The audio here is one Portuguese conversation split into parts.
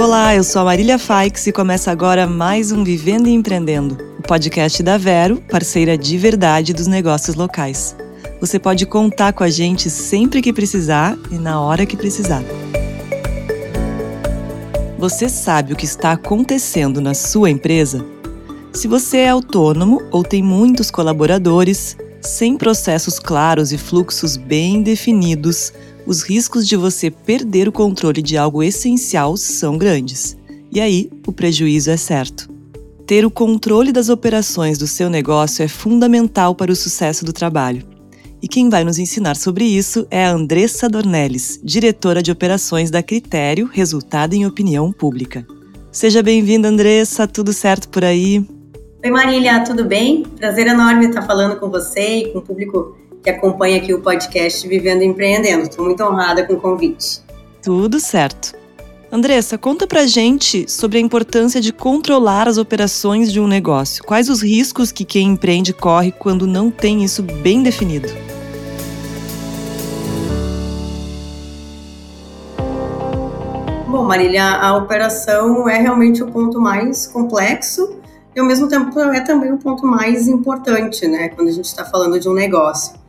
Olá, eu sou a Marília Faix e começa agora mais um Vivendo e Empreendendo, o podcast da Vero, parceira de verdade dos negócios locais. Você pode contar com a gente sempre que precisar e na hora que precisar. Você sabe o que está acontecendo na sua empresa? Se você é autônomo ou tem muitos colaboradores, sem processos claros e fluxos bem definidos, os riscos de você perder o controle de algo essencial são grandes. E aí, o prejuízo é certo. Ter o controle das operações do seu negócio é fundamental para o sucesso do trabalho. E quem vai nos ensinar sobre isso é a Andressa Dornelles, diretora de operações da Critério Resultado em Opinião Pública. Seja bem-vinda, Andressa, tudo certo por aí? Oi, Marília, tudo bem? Prazer enorme estar falando com você e com o público que acompanha aqui o podcast Vivendo e Empreendendo. Estou muito honrada com o convite. Tudo certo. Andressa, conta pra gente sobre a importância de controlar as operações de um negócio. Quais os riscos que quem empreende corre quando não tem isso bem definido? Bom, Marília, a operação é realmente o ponto mais complexo e, ao mesmo tempo, é também o ponto mais importante, né, quando a gente está falando de um negócio.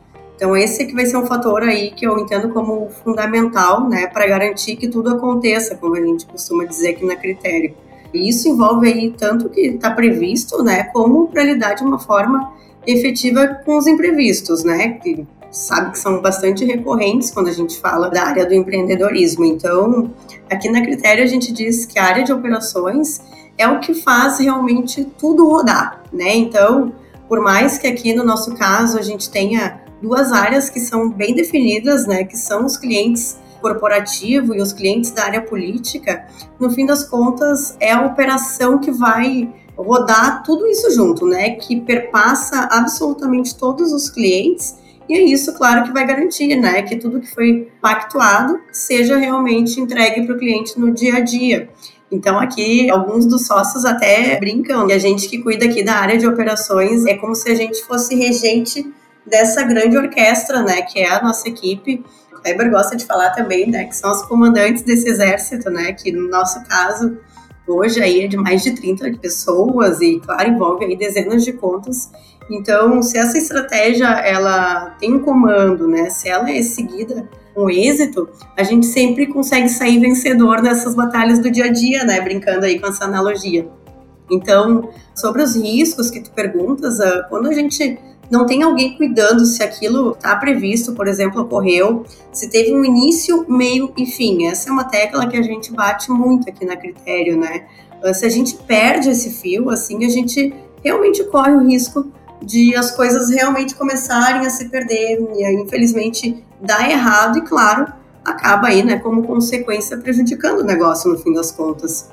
Então esse que vai ser um fator aí que eu entendo como fundamental, né, para garantir que tudo aconteça, como a gente costuma dizer aqui na critério. E isso envolve aí tanto que está previsto, né, como para lidar de uma forma efetiva com os imprevistos, né, que sabe que são bastante recorrentes quando a gente fala da área do empreendedorismo. Então, aqui na critério a gente diz que a área de operações é o que faz realmente tudo rodar, né? Então, por mais que aqui no nosso caso a gente tenha duas áreas que são bem definidas, né, que são os clientes corporativo e os clientes da área política, no fim das contas é a operação que vai rodar tudo isso junto, né, que perpassa absolutamente todos os clientes e é isso, claro, que vai garantir, né, que tudo que foi pactuado seja realmente entregue para o cliente no dia a dia. Então, aqui, alguns dos sócios até brincam, e a gente que cuida aqui da área de operações é como se a gente fosse regente dessa grande orquestra, né, que é a nossa equipe. O Weber gosta de falar também, né, que são os comandantes desse exército, né, que no nosso caso hoje aí é de mais de 30 pessoas e claro envolve aí dezenas de contas. Então, se essa estratégia ela tem um comando, né, se ela é seguida com êxito, a gente sempre consegue sair vencedor nessas batalhas do dia a dia, né, brincando aí com essa analogia. Então, sobre os riscos que tu perguntas, ah, quando a gente não tem alguém cuidando se aquilo está previsto, por exemplo, ocorreu, se teve um início, meio e fim. Essa é uma tecla que a gente bate muito aqui na critério, né? Se a gente perde esse fio, assim, a gente realmente corre o risco de as coisas realmente começarem a se perder e aí, infelizmente dá errado e claro acaba aí né como consequência prejudicando o negócio no fim das contas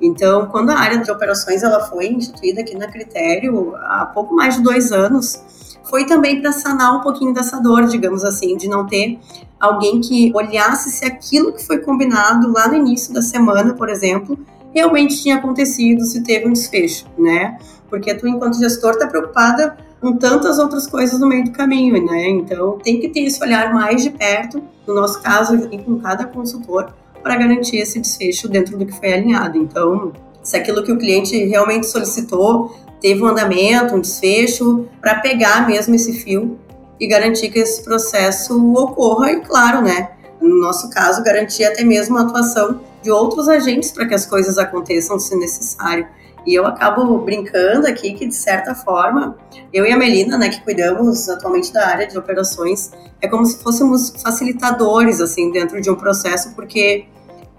então quando a área de operações ela foi instituída aqui na Critério há pouco mais de dois anos foi também para sanar um pouquinho dessa dor, digamos assim, de não ter alguém que olhasse se aquilo que foi combinado lá no início da semana, por exemplo, realmente tinha acontecido, se teve um desfecho, né? Porque tu, enquanto gestor, está preocupada com tantas outras coisas no meio do caminho, né? Então, tem que ter esse olhar mais de perto, no nosso caso, e com cada consultor, para garantir esse desfecho dentro do que foi alinhado. Então, se aquilo que o cliente realmente solicitou teve um andamento, um desfecho, para pegar mesmo esse fio e garantir que esse processo ocorra e, claro, né, no nosso caso, garantir até mesmo a atuação de outros agentes para que as coisas aconteçam se necessário. E eu acabo brincando aqui que, de certa forma, eu e a Melina, né, que cuidamos atualmente da área de operações, é como se fôssemos facilitadores, assim, dentro de um processo, porque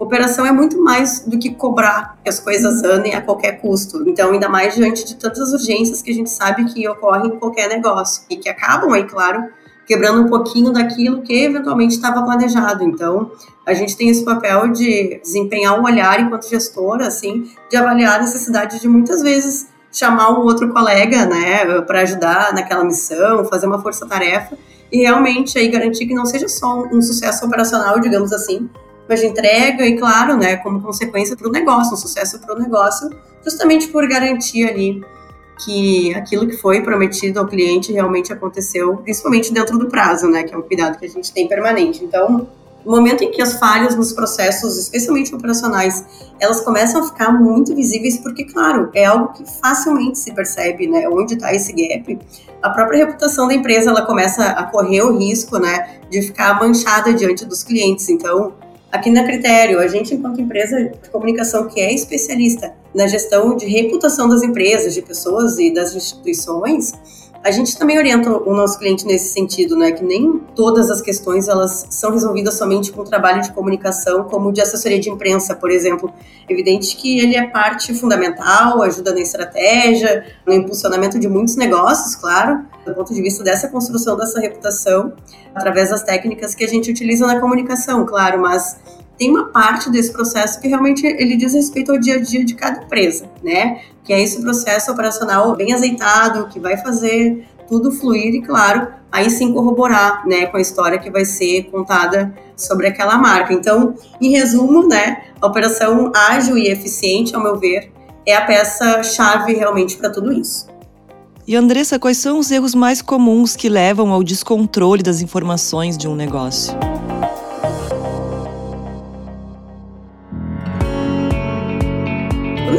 Operação é muito mais do que cobrar que as coisas andem a qualquer custo. Então, ainda mais diante de tantas urgências que a gente sabe que ocorrem em qualquer negócio e que acabam aí, claro, quebrando um pouquinho daquilo que eventualmente estava planejado. Então, a gente tem esse papel de desempenhar um olhar enquanto gestora, assim, de avaliar a necessidade de muitas vezes chamar um outro colega, né, para ajudar naquela missão, fazer uma força-tarefa e realmente aí garantir que não seja só um sucesso operacional, digamos assim, mas de entrega e, claro, né, como consequência para o negócio, um sucesso para o negócio, justamente por garantir ali que aquilo que foi prometido ao cliente realmente aconteceu, principalmente dentro do prazo, né, que é um cuidado que a gente tem permanente. Então, no momento em que as falhas nos processos, especialmente operacionais, elas começam a ficar muito visíveis, porque, claro, é algo que facilmente se percebe, né? Onde está esse gap, a própria reputação da empresa ela começa a correr o risco, né, de ficar manchada diante dos clientes. Então, aqui na Critério, a gente, enquanto empresa de comunicação que é especialista na gestão de reputação das empresas, de pessoas e das instituições, a gente também orienta o nosso cliente nesse sentido, né? Que nem todas as questões elas são resolvidas somente com trabalho de comunicação, como de assessoria de imprensa, por exemplo. Evidente que ele é parte fundamental, ajuda na estratégia, no impulsionamento de muitos negócios, claro, do ponto de vista dessa construção dessa reputação, através das técnicas que a gente utiliza na comunicação, claro, mas tem uma parte desse processo que realmente ele diz respeito ao dia a dia de cada empresa, né? Que é esse processo operacional bem azeitado, que vai fazer tudo fluir e, claro, aí sim corroborar, né, com a história que vai ser contada sobre aquela marca. Então, em resumo, né, a operação ágil e eficiente, ao meu ver, é a peça chave realmente para tudo isso. E Andressa, quais são os erros mais comuns que levam ao descontrole das informações de um negócio?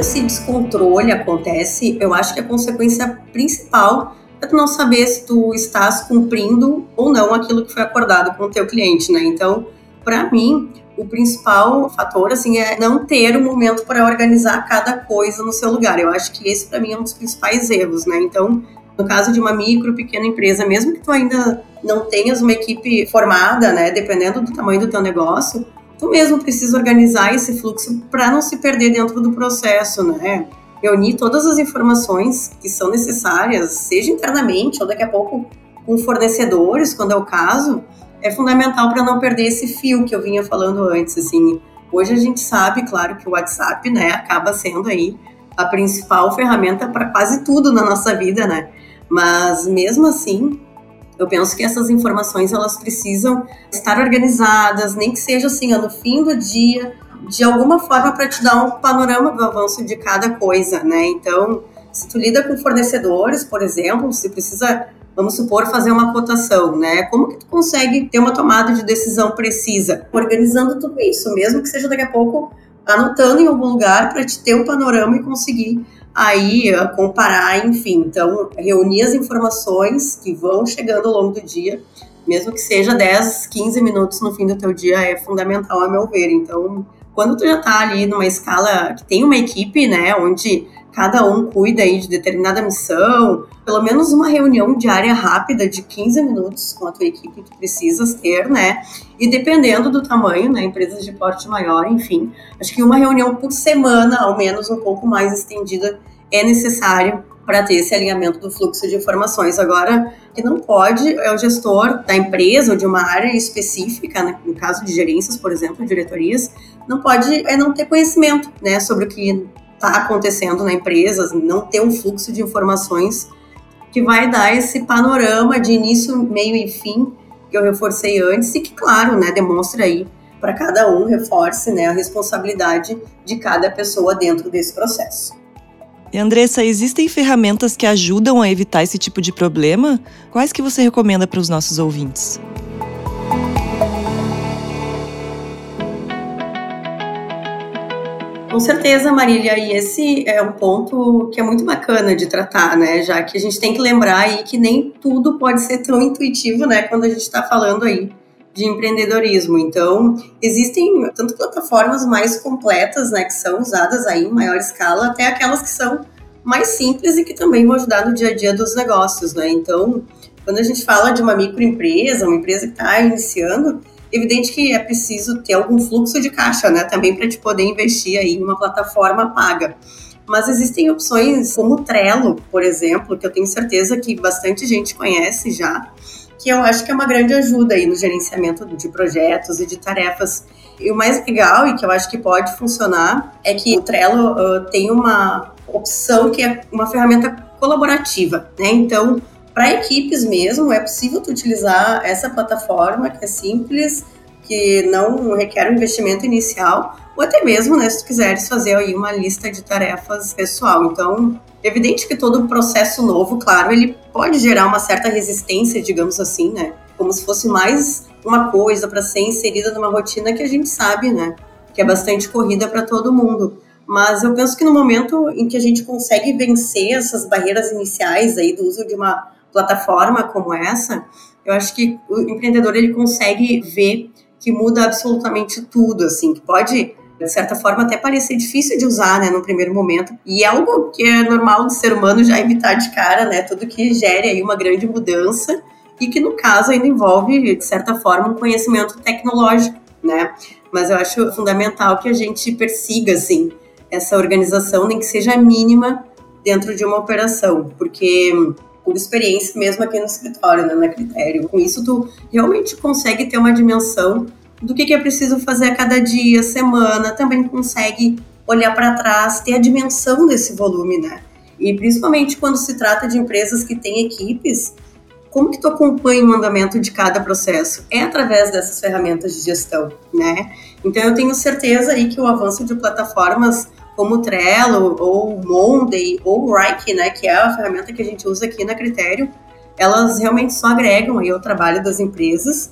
Esse descontrole acontece, eu acho que a consequência principal é tu não saber se tu estás cumprindo ou não aquilo que foi acordado com o teu cliente, né? Então, para mim, o principal fator assim é não ter um momento para organizar cada coisa no seu lugar. Eu acho que esse para mim é um dos principais erros, né? Então, no caso de uma micro, pequena empresa, mesmo que tu ainda não tenhas uma equipe formada, né, dependendo do tamanho do teu negócio, tu mesmo precisa organizar esse fluxo para não se perder dentro do processo, né? Reunir todas as informações que são necessárias, seja internamente ou daqui a pouco com fornecedores, quando é o caso, é fundamental para não perder esse fio que eu vinha falando antes, assim. Hoje a gente sabe, claro, que o WhatsApp, né, acaba sendo aí a principal ferramenta para quase tudo na nossa vida, né? Mas mesmo assim, eu penso que essas informações elas precisam estar organizadas, nem que seja assim, no fim do dia, de alguma forma para te dar um panorama do avanço de cada coisa, né? Então, se tu lida com fornecedores, por exemplo, se precisa, vamos supor, fazer uma cotação, né? Como que tu consegue ter uma tomada de decisão precisa? Organizando tudo isso, mesmo que seja daqui a pouco anotando em algum lugar para te ter um panorama e conseguir aí comparar, enfim. Então, reunir as informações que vão chegando ao longo do dia, mesmo que seja 10, 15 minutos no fim do teu dia, é fundamental, a meu ver. Então, quando tu já tá ali numa escala que tem uma equipe, né, onde cada um cuida aí de determinada missão, pelo menos uma reunião diária rápida de 15 minutos com a tua equipe tu precisas ter, né? E dependendo do tamanho, né, empresas de porte maior, enfim, acho que uma reunião por semana, ao menos um pouco mais estendida, é necessário para ter esse alinhamento do fluxo de informações. Agora, que não pode é o gestor da empresa ou de uma área específica, né, no caso de gerências, por exemplo, diretorias, não pode é não ter conhecimento, né, sobre o que está acontecendo na empresa, não ter um fluxo de informações que vai dar esse panorama de início, meio e fim que eu reforcei antes e que, claro, né, demonstra aí para cada um, reforce né, a responsabilidade de cada pessoa dentro desse processo. E Andressa, existem ferramentas que ajudam a evitar esse tipo de problema? Quais que você recomenda para os nossos ouvintes? Com certeza, Marília, e esse é um ponto que é muito bacana de tratar, né? Já que a gente tem que lembrar aí que nem tudo pode ser tão intuitivo, né? Quando a gente está falando aí de empreendedorismo. Então, existem tanto plataformas mais completas, né, que são usadas aí em maior escala, até aquelas que são mais simples e que também vão ajudar no dia a dia dos negócios, né? Então, quando a gente fala de uma microempresa, uma empresa que está iniciando, Evidente que é preciso ter algum fluxo de caixa, né, também para te poder investir aí em uma plataforma paga. Mas existem opções como o Trello, por exemplo, que eu tenho certeza que bastante gente conhece já, que eu acho que é uma grande ajuda aí no gerenciamento de projetos e de tarefas. E o mais legal e que eu acho que pode funcionar é que o Trello uh, tem uma opção que é uma ferramenta colaborativa, né? Então, para equipes mesmo, é possível tu utilizar essa plataforma que é simples, que não requer um investimento inicial, ou até mesmo, né, se tu quiseres fazer aí uma lista de tarefas pessoal. Então, evidente que todo processo novo, claro, ele pode gerar uma certa resistência, digamos assim, né? como se fosse mais uma coisa para ser inserida numa rotina que a gente sabe, né? Que é bastante corrida para todo mundo. Mas eu penso que no momento em que a gente consegue vencer essas barreiras iniciais aí do uso de uma plataforma como essa, eu acho que o empreendedor ele consegue ver que muda absolutamente tudo, assim, que pode de certa forma até parecer difícil de usar, né, no primeiro momento. E é algo que é normal do ser humano já evitar de cara, né, tudo que gere aí uma grande mudança e que no caso ainda envolve de certa forma um conhecimento tecnológico, né? Mas eu acho fundamental que a gente persiga assim essa organização, nem que seja mínima dentro de uma operação, porque por experiência mesmo aqui no escritório, né, na Critério. Com isso, tu realmente consegue ter uma dimensão do que, que é preciso fazer a cada dia, semana, também consegue olhar para trás, ter a dimensão desse volume, né? E principalmente quando se trata de empresas que têm equipes, como que tu acompanha o andamento de cada processo? É através dessas ferramentas de gestão, né? Então eu tenho certeza aí que o avanço de plataformas como Trello ou Monday ou Rike, né, que é a ferramenta que a gente usa aqui na Critério, elas realmente só agregam aí ao trabalho das empresas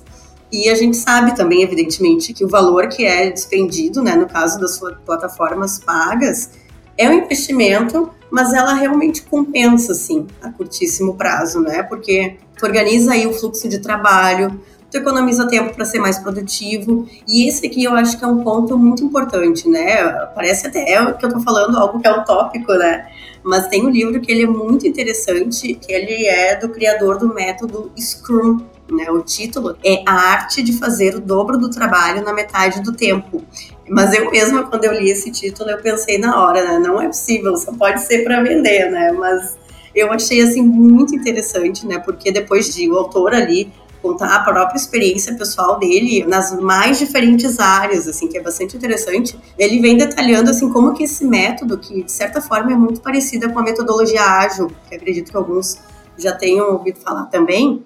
e a gente sabe também, evidentemente, que o valor que é despendido, né, no caso das plataformas pagas, é um investimento, mas ela realmente compensa, assim, a curtíssimo prazo, né? Porque organiza aí o fluxo de trabalho, tu economiza tempo para ser mais produtivo. E esse aqui eu acho que é um ponto muito importante, né? Parece até que eu estou falando algo que é utópico, né? Mas tem um livro que ele é muito interessante, que ele é do criador do método Scrum, né? O título é A Arte de Fazer o Dobro do Trabalho na Metade do Tempo. Mas eu mesma, quando eu li esse título, eu pensei na hora, né? Não é possível, só pode ser para vender, né? Mas eu achei assim muito interessante, né? Porque depois de o autor ali contar a própria experiência pessoal dele nas mais diferentes áreas, assim, que é bastante interessante. Ele vem detalhando, assim, como que esse método, que de certa forma é muito parecida com a metodologia ágil, que acredito que alguns já tenham ouvido falar também,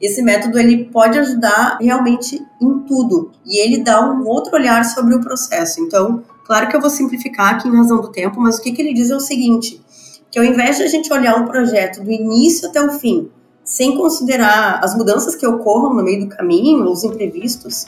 esse método ele pode ajudar realmente em tudo e ele dá um outro olhar sobre o processo. Então, claro que eu vou simplificar aqui em razão do tempo, mas o que, que ele diz é o seguinte: que ao invés de a gente olhar um projeto do início até o fim sem considerar as mudanças que ocorram no meio do caminho, os imprevistos,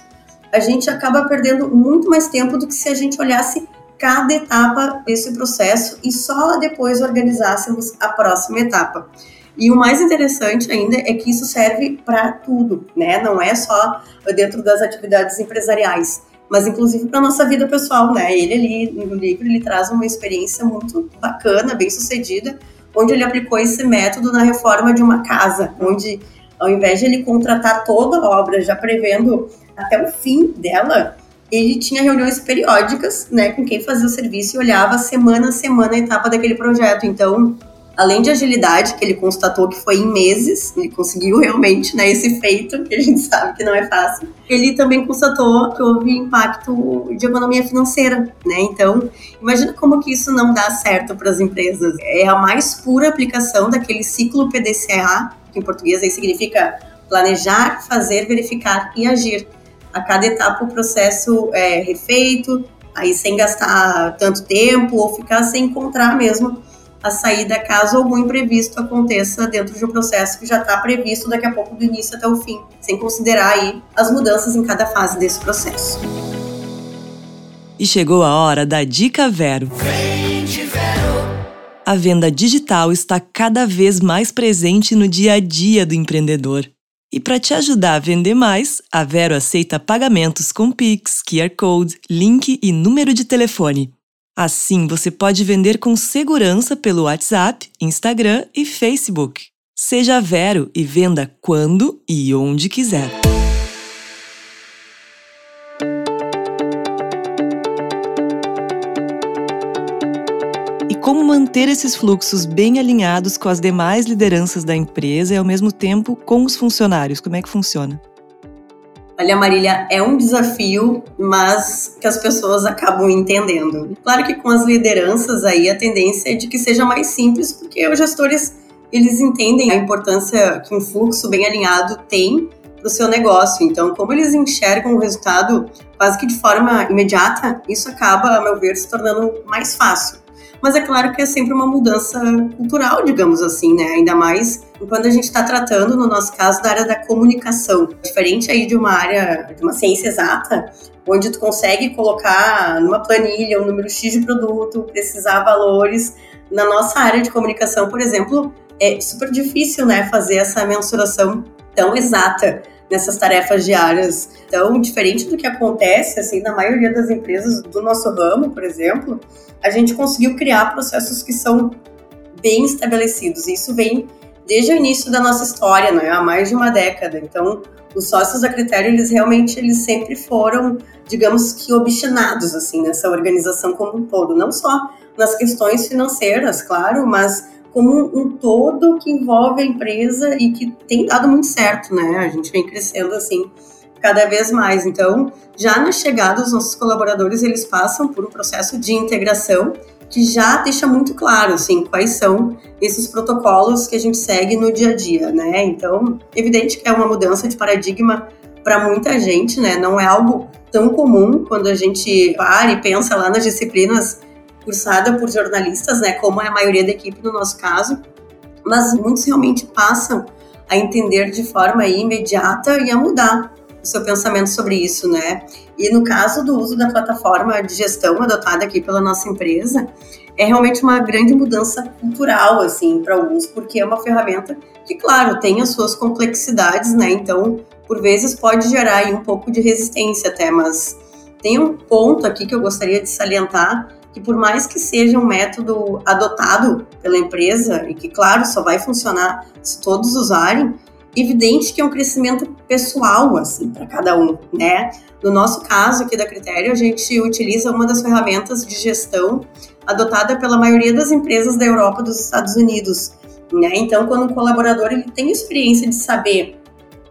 a gente acaba perdendo muito mais tempo do que se a gente olhasse cada etapa desse processo e só depois organizássemos a próxima etapa. E o mais interessante ainda é que isso serve para tudo, né? Não é só dentro das atividades empresariais, mas inclusive para nossa vida pessoal, né? Ele ali no livro ele traz uma experiência muito bacana, bem sucedida, onde ele aplicou esse método na reforma de uma casa, onde ao invés de ele contratar toda a obra já prevendo até o fim dela, ele tinha reuniões periódicas, né, com quem fazia o serviço e olhava semana a semana a etapa daquele projeto. Então, além de agilidade, que ele constatou que foi em meses, ele conseguiu realmente né, esse feito, que a gente sabe que não é fácil, ele também constatou que houve impacto de economia financeira, né? Então, imagina como que isso não dá certo para as empresas. É a mais pura aplicação daquele ciclo PDCA, que em português aí significa planejar, fazer, verificar e agir. A cada etapa o processo é refeito, aí sem gastar tanto tempo ou ficar sem encontrar mesmo a saída caso algum imprevisto aconteça dentro de um processo que já está previsto daqui a pouco do início até o fim, sem considerar aí as mudanças em cada fase desse processo. E chegou a hora da Dica Vero. A venda digital está cada vez mais presente no dia a dia do empreendedor. E para te ajudar a vender mais, a Vero aceita pagamentos com Pix, QR Code, link e número de telefone. Assim, você pode vender com segurança pelo WhatsApp, Instagram e Facebook. Seja Vero e venda quando e onde quiser. E como manter esses fluxos bem alinhados com as demais lideranças da empresa e ao mesmo tempo com os funcionários? Como é que funciona? Olha, Marília, é um desafio, mas que as pessoas acabam entendendo. Claro que com as lideranças aí a tendência é de que seja mais simples, porque os gestores eles entendem a importância que um fluxo bem alinhado tem para o seu negócio. Então, como eles enxergam o resultado quase que de forma imediata, isso acaba, a meu ver, se tornando mais fácil. Mas é claro que é sempre uma mudança cultural, digamos assim, né? Ainda mais quando a gente está tratando, no nosso caso, da área da comunicação. Diferente aí de uma área, de uma ciência exata, onde tu consegue colocar numa planilha um número X de produto, precisar valores. Na nossa área de comunicação, por exemplo, é super difícil, né, fazer essa mensuração tão exata nessas tarefas diárias. Então, diferente do que acontece, assim, na maioria das empresas do nosso ramo, por exemplo, a gente conseguiu criar processos que são bem estabelecidos. Isso vem desde o início da nossa história, né, há mais de uma década. Então, os sócios da Critério, eles realmente, eles sempre foram, digamos que, obstinados, assim, nessa organização como um todo. Não só nas questões financeiras, claro, mas como um todo que envolve a empresa e que tem dado muito certo, né? A gente vem crescendo assim cada vez mais. Então, já na chegada, os nossos colaboradores eles passam por um processo de integração que já deixa muito claro, assim, quais são esses protocolos que a gente segue no dia a dia, né? Então, evidente que é uma mudança de paradigma para muita gente, né? Não é algo tão comum quando a gente para e pensa lá nas disciplinas cursada por jornalistas, né, como é a maioria da equipe no nosso caso, mas muitos realmente passam a entender de forma imediata e a mudar o seu pensamento sobre isso, né? E no caso do uso da plataforma de gestão adotada aqui pela nossa empresa, é realmente uma grande mudança cultural, assim, para alguns, porque é uma ferramenta que, claro, tem as suas complexidades, né? Então, por vezes pode gerar aí um pouco de resistência até, mas tem um ponto aqui que eu gostaria de salientar, que por mais que seja um método adotado pela empresa e que, claro, só vai funcionar se todos usarem, evidente que é um crescimento pessoal, assim, para cada um, né? No nosso caso aqui da Critério, a gente utiliza uma das ferramentas de gestão adotada pela maioria das empresas da Europa dos Estados Unidos, né? Então, quando um colaborador ele tem experiência de saber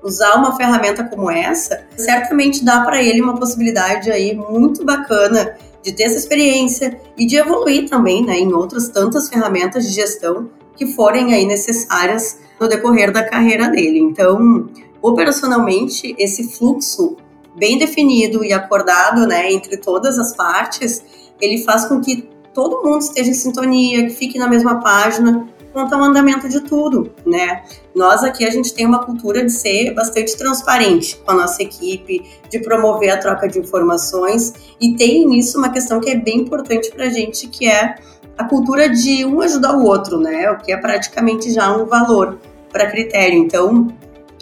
usar uma ferramenta como essa, certamente dá para ele uma possibilidade aí muito bacana de ter essa experiência e de evoluir também, né, em outras tantas ferramentas de gestão que forem aí necessárias no decorrer da carreira dele. Então, operacionalmente, esse fluxo bem definido e acordado, né, entre todas as partes, ele faz com que todo mundo esteja em sintonia, que fique na mesma página quanto ao andamento de tudo, né? Nós aqui a gente tem uma cultura de ser bastante transparente com a nossa equipe, de promover a troca de informações e tem nisso uma questão que é bem importante para a gente, que é a cultura de um ajudar o outro, né? O que é praticamente já um valor para critério. Então,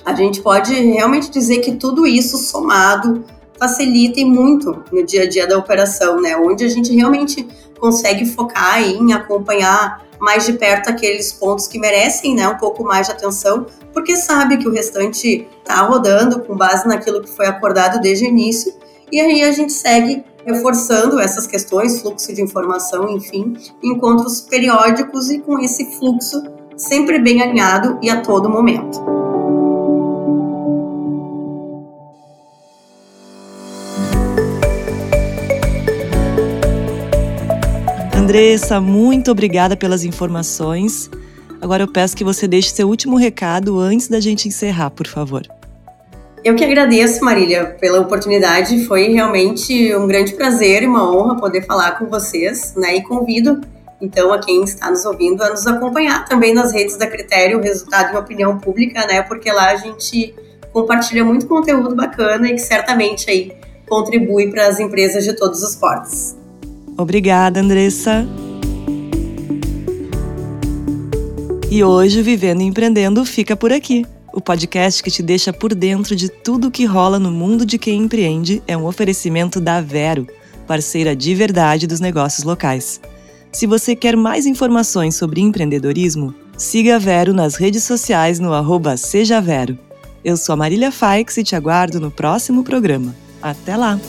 a gente pode realmente dizer que tudo isso somado facilita muito no dia a dia da operação, né? Onde a gente realmente consegue focar em acompanhar mais de perto aqueles pontos que merecem né, um pouco mais de atenção, porque sabe que o restante está rodando com base naquilo que foi acordado desde o início, e aí a gente segue reforçando essas questões, fluxo de informação, enfim, encontros periódicos e com esse fluxo sempre bem alinhado e a todo momento. Andressa, muito obrigada pelas informações. Agora eu peço que você deixe seu último recado antes da gente encerrar, por favor. Eu que agradeço, Marília, pela oportunidade. Foi realmente um grande prazer e uma honra poder falar com vocês, né? E convido então a quem está nos ouvindo a nos acompanhar também nas redes da Critério, Resultado em Opinião Pública, né? Porque lá a gente compartilha muito conteúdo bacana e que certamente aí contribui para as empresas de todos os portes. Obrigada, Andressa. E hoje o Vivendo e Empreendendo fica por aqui. O podcast que te deixa por dentro de tudo o que rola no mundo de quem empreende é um oferecimento da Vero, parceira de verdade dos negócios locais. Se você quer mais informações sobre empreendedorismo, siga a Vero nas redes sociais no arroba Seja Vero. Eu sou a Marília Faix e te aguardo no próximo programa. Até lá!